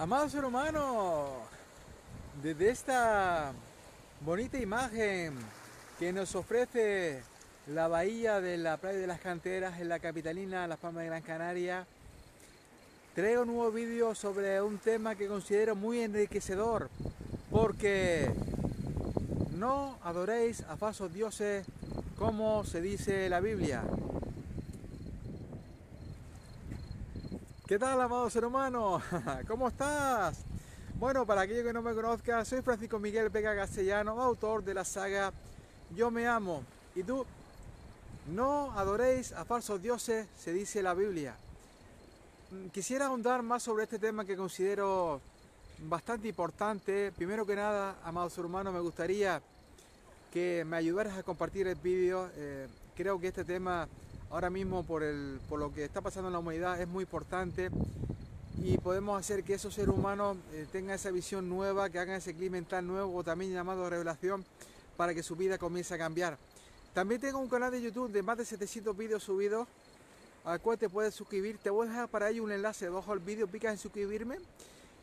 Amado ser humano, desde esta bonita imagen que nos ofrece la bahía de la playa de las canteras en la capitalina Las Palmas de Gran Canaria, traigo un nuevo vídeo sobre un tema que considero muy enriquecedor, porque no adoréis a falsos dioses como se dice la Biblia. ¿Qué tal, amado ser humano? ¿Cómo estás? Bueno, para aquellos que no me conozcan, soy Francisco Miguel Vega Castellano, autor de la saga Yo me amo. ¿Y tú? No adoréis a falsos dioses, se dice la Biblia. Mm, quisiera ahondar más sobre este tema que considero bastante importante. Primero que nada, amado ser humano, me gustaría que me ayudaras a compartir el vídeo. Eh, creo que este tema ahora mismo por, el, por lo que está pasando en la humanidad es muy importante y podemos hacer que esos seres humanos eh, tengan esa visión nueva, que hagan ese clima mental nuevo, también llamado revelación, para que su vida comience a cambiar. También tengo un canal de YouTube de más de 700 vídeos subidos, al cual te puedes suscribir. Te voy a dejar para ello un enlace debajo del vídeo, pica en suscribirme.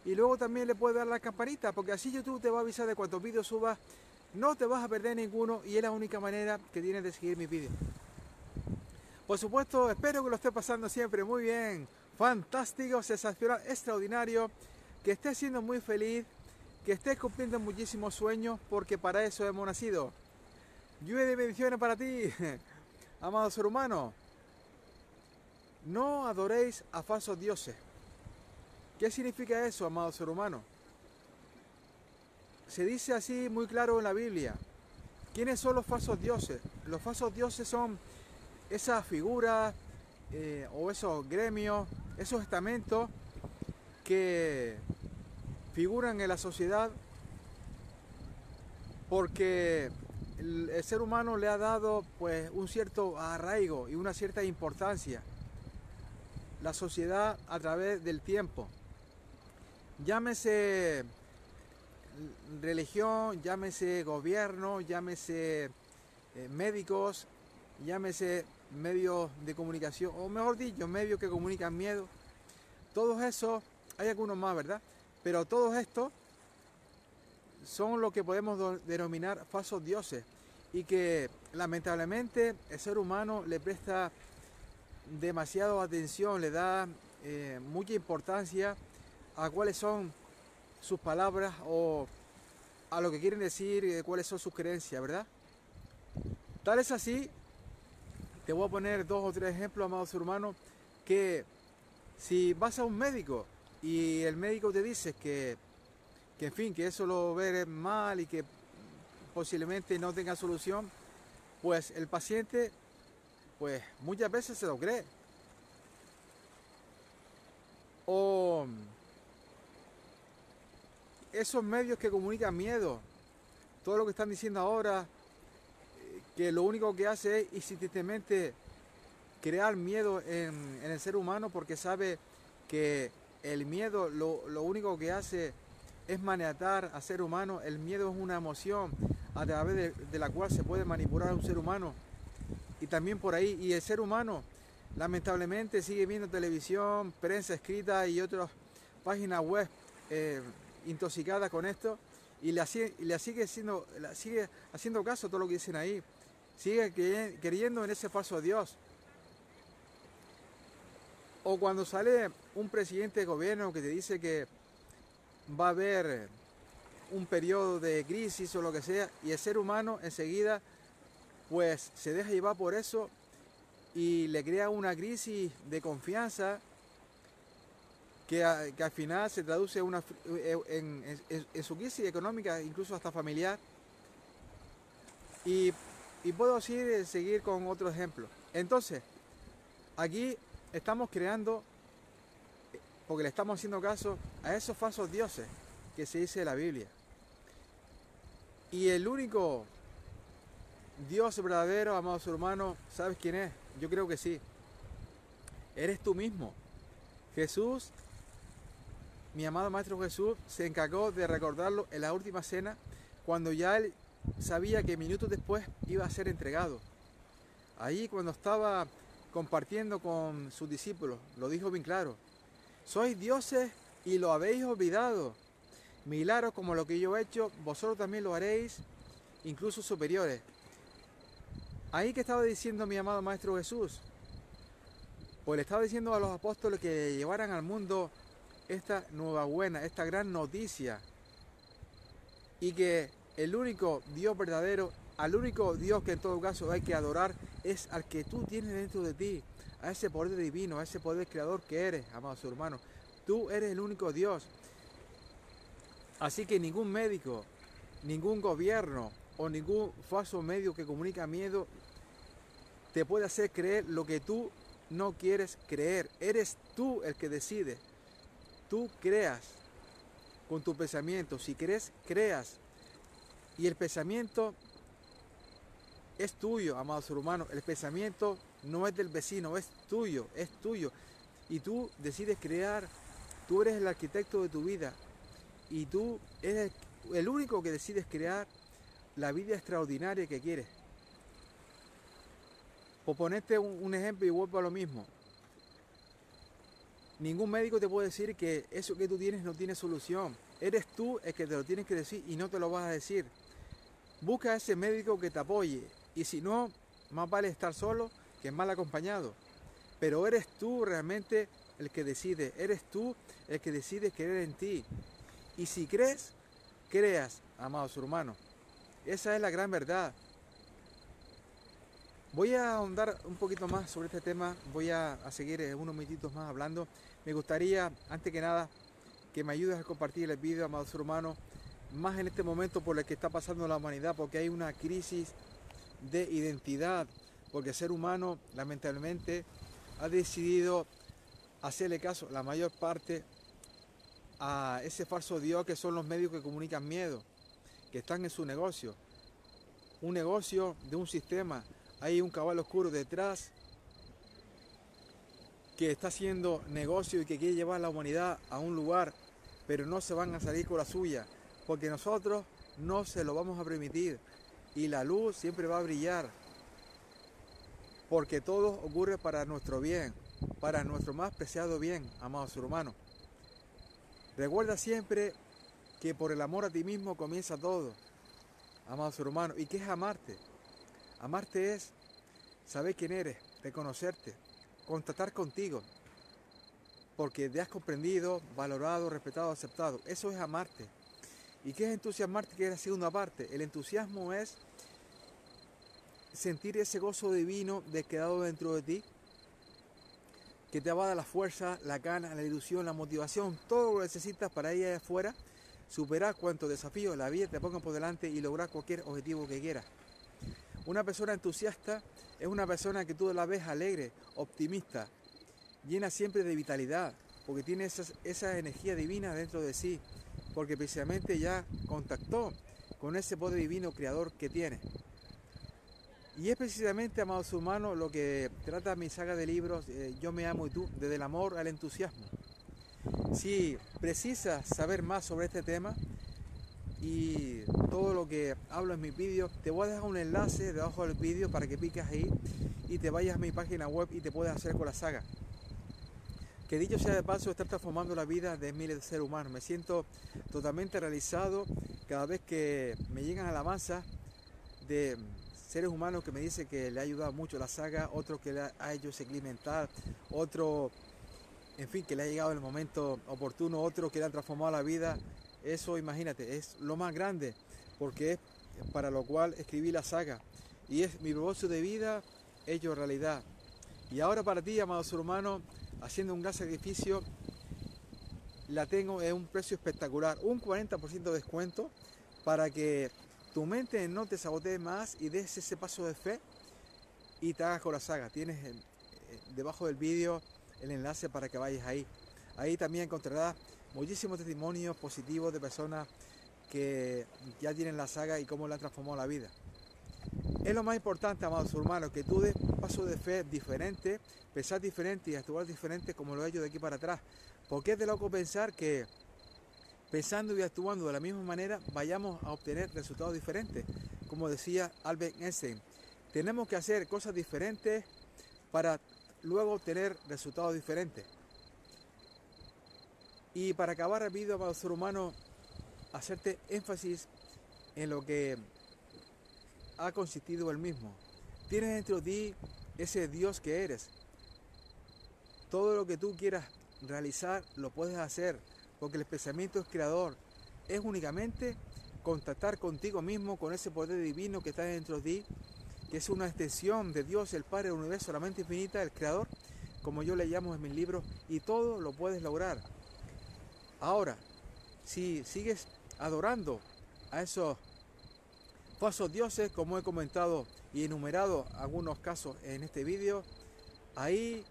Y luego también le puedes dar la campanita, porque así YouTube te va a avisar de cuántos vídeos subas. No te vas a perder ninguno y es la única manera que tienes de seguir mis vídeos. Por supuesto, espero que lo esté pasando siempre muy bien, fantástico, sensacional, extraordinario, que estés siendo muy feliz, que estés cumpliendo muchísimos sueños, porque para eso hemos nacido. Lluvia de bendiciones para ti, amado ser humano. No adoréis a falsos dioses. ¿Qué significa eso, amado ser humano? Se dice así muy claro en la Biblia. ¿Quiénes son los falsos dioses? Los falsos dioses son esas figuras eh, o esos gremios, esos estamentos que figuran en la sociedad porque el, ser humano le ha dado pues un cierto arraigo y una cierta importancia. La sociedad a través del tiempo. Llámese religión llámese gobierno llámese eh, médicos llámese medios de comunicación, o mejor dicho, medios que comunican miedo. Todos esos, hay algunos más, ¿verdad? Pero todos estos son lo que podemos denominar falsos dioses y que lamentablemente el ser humano le presta demasiada atención, le da eh, mucha importancia a cuáles son sus palabras o a lo que quieren decir, eh, cuáles son sus creencias, ¿verdad? Tal es así te voy a poner dos o tres ejemplos, amados hermanos, que si vas a un médico y el médico te dice que, que en fin, que eso lo ve mal y que posiblemente no tenga solución, pues el paciente, pues muchas veces se lo cree. O esos medios que comunican miedo, todo lo que están diciendo ahora, que lo único que hace es insistentemente crear miedo en, el ser humano porque sabe que el miedo lo, único que hace es maniatar al ser humano. El miedo es una emoción a través de, la cual se puede manipular a un ser humano. Y también por ahí, y el ser humano lamentablemente sigue viendo televisión, prensa escrita y otras páginas web eh, intoxicadas con esto y le, le sigue, siendo, le sigue haciendo caso a todo lo que dicen ahí sigue creyendo en ese falso Dios. O cuando sale un presidente de gobierno que te dice que va a haber un periodo de crisis o lo que sea, y el ser humano enseguida pues se deja llevar por eso y le crea una crisis de confianza que, al final se traduce una, en, en su crisis económica, incluso hasta familiar. Y y puedo seguir, seguir con otro ejemplo. Entonces, aquí estamos creando, porque le estamos haciendo caso a esos falsos dioses que se dice en la Biblia. Y el único Dios verdadero, amados hermanos, ¿sabes quién es? Yo creo que sí. Eres tú mismo. Jesús, mi amado Maestro Jesús, se encargó de recordarlo en la última cena, cuando ya él sabía que minutos después iba a ser entregado. Ahí cuando estaba compartiendo con sus discípulos, lo dijo bien claro, sois dioses y lo habéis olvidado. Milagros como lo que yo he hecho, vosotros también lo haréis, incluso superiores. Ahí que estaba diciendo mi amado Maestro Jesús, pues le estaba diciendo a los apóstoles que llevaran al mundo esta nueva buena, esta gran noticia. Y que el único Dios verdadero, al único Dios que en todo caso hay que adorar, es al que tú tienes dentro de ti, a ese poder divino, a ese poder creador que eres, amados hermanos. Tú eres el único Dios. Así que ningún médico, ningún gobierno o ningún falso medio que comunica miedo te puede hacer creer lo que tú no quieres creer. Eres tú el que decide. Tú creas con tu pensamiento. Si crees, creas. Y el pensamiento es tuyo, amado ser humano. El pensamiento no es del vecino, es tuyo, es tuyo. Y tú decides crear. Tú eres el arquitecto de tu vida. Y tú eres el único que decides crear la vida extraordinaria que quieres. Por ponerte un, ejemplo y vuelvo a lo mismo. Ningún médico te puede decir que eso que tú tienes no tiene solución. Eres tú el que te lo tienes que decir y no te lo vas a decir. Busca a ese médico que te apoye. Y si no, más vale estar solo que mal acompañado. Pero eres tú realmente el que decide. Eres tú el que decide creer en ti. Y si crees, creas, amados hermanos. Esa es la gran verdad. Voy a ahondar un poquito más sobre este tema, voy a, seguir eh, unos minutitos más hablando. Me gustaría, antes que nada, que me ayudes a compartir el vídeo, amados hermanos, más en este momento por el que está pasando la humanidad, porque hay una crisis de identidad, porque el ser humano, lamentablemente, ha decidido hacerle caso, la mayor parte, a ese falso Dios que son los medios que comunican miedo, que están en su negocio. Un negocio de un sistema hay un caballo oscuro detrás que está haciendo negocio y que quiere llevar a la humanidad a un lugar, pero no se van a salir con la suya, porque nosotros no se lo vamos a permitir y la luz siempre va a brillar, porque todo ocurre para nuestro bien, para nuestro más preciado bien, amados hermanos. Recuerda siempre que por el amor a ti mismo comienza todo, amados hermanos, y que es amarte. Amarte es saber quién eres, reconocerte, contactar contigo, porque te has comprendido, valorado, respetado, aceptado. Eso es amarte. ¿Y qué es entusiasmarte? Que es la segunda parte. El entusiasmo es sentir ese gozo divino de quedado dentro de ti, que te va a dar la fuerza, la gana, la ilusión, la motivación, todo lo que necesitas para ir afuera, superar cuantos desafíos la vida te ponga por delante y lograr cualquier objetivo que quieras. Una persona entusiasta es una persona que tú la ves alegre, optimista, llena siempre de vitalidad, porque tiene esa energía divina dentro de sí, porque precisamente ya contactó con ese poder divino creador que tiene. Y es precisamente, amados humanos, lo que trata mi saga de libros, eh, Yo me amo y tú, desde el amor al entusiasmo. Si precisas saber más sobre este tema, y todo lo que hablo en mis vídeos, te voy a dejar un enlace debajo del vídeo para que piques ahí y te vayas a mi página web y te puedas hacer con la saga. Que dicho sea de paso, está transformando la vida de miles de seres humanos. Me siento totalmente realizado cada vez que me llegan a la masa de seres humanos que me dicen que le ha ayudado mucho la saga, otro que le ha hecho segmentar, otro, en fin, que le ha llegado el momento oportuno, otro que le ha transformado la vida eso, imagínate, es lo más grande, porque es para lo cual escribí la saga. Y es mi propósito de vida hecho realidad. Y ahora para ti, amado ser humano, haciendo un gran sacrificio, la tengo en un precio espectacular, un 40% de descuento para que tu mente no te sabotee más y des ese paso de fe y te hagas con la saga. Tienes debajo del vídeo el enlace para que vayas ahí. Ahí también encontrarás muchísimos testimonios positivos de personas que ya tienen la saga y cómo la han transformado la vida. Es lo más importante, amados hermanos, que tú des paso de fe diferente, pensar diferente y actuar diferente como lo he hecho de aquí para atrás. Porque es de loco pensar que pensando y actuando de la misma manera vayamos a obtener resultados diferentes. Como decía Albert Einstein, tenemos que hacer cosas diferentes para luego obtener resultados diferentes. Y para acabar el vídeo, amado ser humano, hacerte énfasis en lo que ha consistido el mismo. Tienes dentro de ti ese Dios que eres. Todo lo que tú quieras realizar lo puedes hacer, porque el pensamiento es creador. Es únicamente contactar contigo mismo, con ese poder divino que está dentro de ti, que es una extensión de Dios, el Padre del universo, la mente infinita, el creador, como yo le llamo en mis libros, y todo lo puedes lograr. Ahora, si sigues adorando a esos falsos dioses, como he comentado y enumerado algunos casos en este vídeo, ahí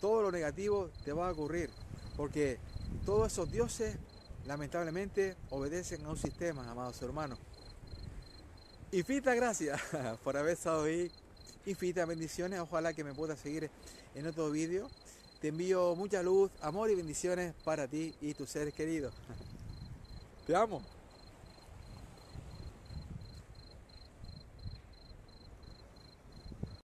todo lo negativo te va a ocurrir, porque todos esos dioses lamentablemente obedecen a un sistema, amados hermanos. Infinitas gracias por haber estado ahí, infinitas bendiciones, ojalá que me puedas seguir en otro vídeo. Te envío mucha luz, amor y bendiciones para ti y tus seres queridos. Te amo.